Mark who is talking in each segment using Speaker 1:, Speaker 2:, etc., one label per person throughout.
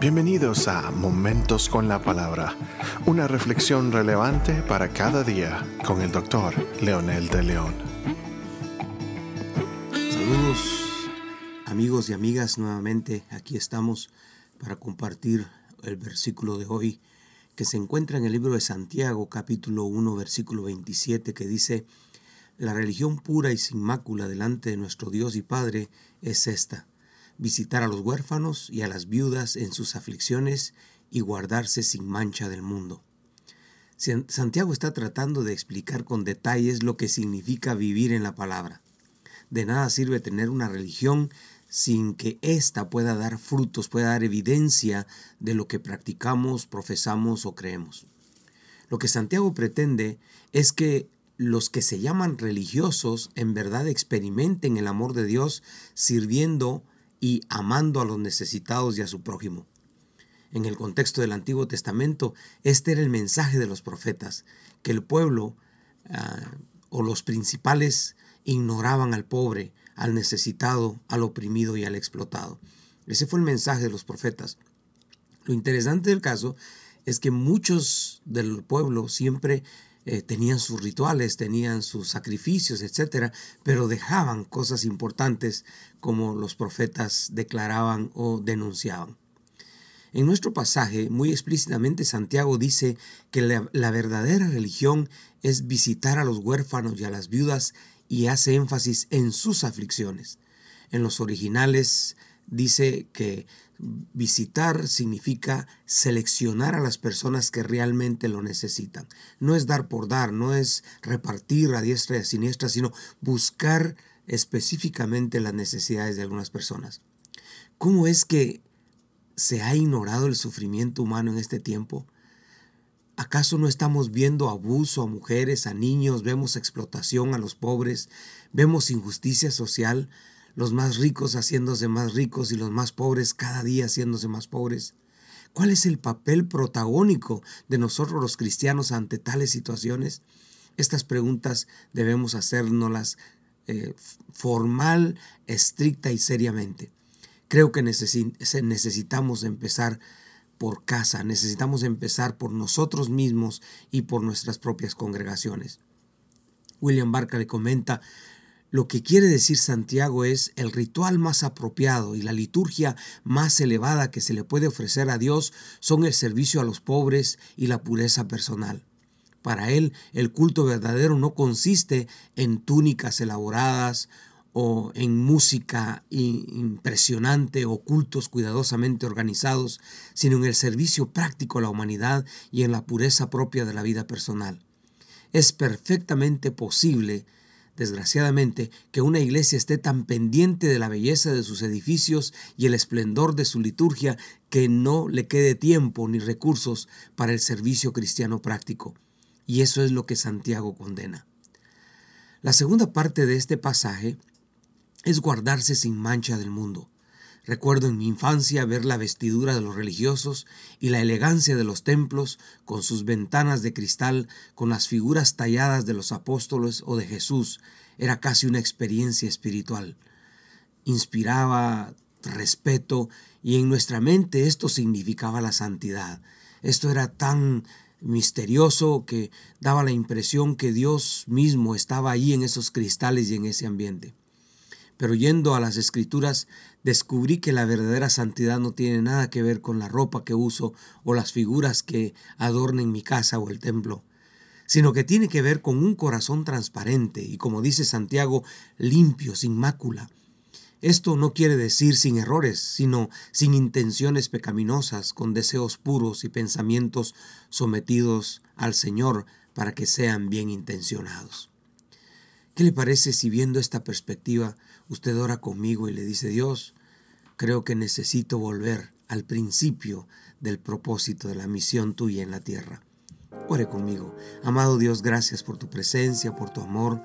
Speaker 1: Bienvenidos a Momentos con la Palabra, una reflexión relevante para cada día con el doctor Leonel de León.
Speaker 2: Saludos amigos y amigas, nuevamente aquí estamos para compartir el versículo de hoy que se encuentra en el libro de Santiago capítulo 1 versículo 27 que dice, La religión pura y sin mácula delante de nuestro Dios y Padre es esta visitar a los huérfanos y a las viudas en sus aflicciones y guardarse sin mancha del mundo. Santiago está tratando de explicar con detalles lo que significa vivir en la palabra. De nada sirve tener una religión sin que ésta pueda dar frutos, pueda dar evidencia de lo que practicamos, profesamos o creemos. Lo que Santiago pretende es que los que se llaman religiosos en verdad experimenten el amor de Dios sirviendo y amando a los necesitados y a su prójimo. En el contexto del Antiguo Testamento, este era el mensaje de los profetas, que el pueblo ah, o los principales ignoraban al pobre, al necesitado, al oprimido y al explotado. Ese fue el mensaje de los profetas. Lo interesante del caso es que muchos del pueblo siempre eh, tenían sus rituales, tenían sus sacrificios, etc., pero dejaban cosas importantes como los profetas declaraban o denunciaban. En nuestro pasaje, muy explícitamente, Santiago dice que la, verdadera religión es visitar a los huérfanos y a las viudas y hace énfasis en sus aflicciones. En los originales dice que visitar significa seleccionar a las personas que realmente lo necesitan. No es dar por dar, no es repartir a diestra y a siniestra, sino buscar específicamente las necesidades de algunas personas. ¿Cómo es que se ha ignorado el sufrimiento humano en este tiempo? ¿Acaso no estamos viendo abuso a mujeres, a niños, vemos explotación a los pobres, vemos injusticia social, los más ricos haciéndose más ricos y los más pobres cada día haciéndose más pobres? ¿Cuál es el papel protagónico de nosotros los cristianos ante tales situaciones? Estas preguntas debemos hacérnoslas eh, formal, estricta y seriamente. Creo que necesitamos empezar por casa, necesitamos empezar por nosotros mismos y por nuestras propias congregaciones. William Barker le comenta, lo que quiere decir Santiago es el ritual más apropiado y la liturgia más elevada que se le puede ofrecer a Dios son el servicio a los pobres y la pureza personal. Para él, el culto verdadero no consiste en túnicas elaboradas o en música impresionante o cultos cuidadosamente organizados, sino en el servicio práctico a la humanidad y en la pureza propia de la vida personal. Es perfectamente posible desgraciadamente, que una iglesia esté tan pendiente de la belleza de sus edificios y el esplendor de su liturgia que no le quede tiempo ni recursos para el servicio cristiano práctico. Y eso es lo que Santiago condena. La segunda parte de este pasaje es guardarse sin mancha del mundo. Recuerdo en mi infancia ver la vestidura de los religiosos y la elegancia de los templos, con sus ventanas de cristal, con las figuras talladas de los apóstoles o de Jesús. Era casi una experiencia espiritual. Inspiraba respeto y en nuestra mente esto significaba la santidad. Esto era tan misterioso que daba la impresión que Dios mismo estaba ahí en esos cristales y en ese ambiente. Pero yendo a las escrituras, descubrí que la verdadera santidad no tiene nada que ver con la ropa que uso o las figuras que adornen mi casa o el templo, sino que tiene que ver con un corazón transparente y, como dice Santiago, limpio, sin mácula. Esto no quiere decir sin errores, sino sin intenciones pecaminosas, con deseos puros y pensamientos sometidos al Señor para que sean bien intencionados. ¿Qué le parece si viendo esta perspectiva usted ora conmigo y le dice, Dios, creo que necesito volver al principio del propósito de la misión tuya en la tierra? Ore conmigo. Amado Dios, gracias por tu presencia, por tu amor,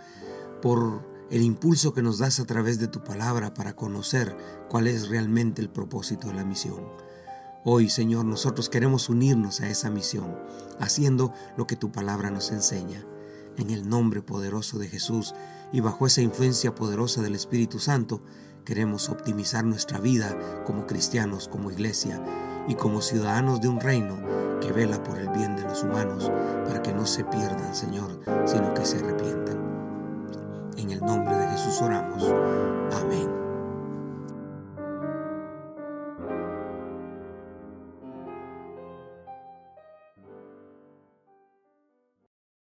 Speaker 2: por el impulso que nos das a través de tu palabra para conocer cuál es realmente el propósito de la misión. Hoy, Señor, nosotros queremos unirnos a esa misión, haciendo lo que tu palabra nos enseña en el nombre poderoso de Jesús y bajo esa influencia poderosa del Espíritu Santo, queremos optimizar nuestra vida como cristianos, como iglesia, y como ciudadanos de un reino que vela por el bien de los humanos para que no se pierdan, Señor, sino que se arrepientan. En el nombre de Jesús oramos.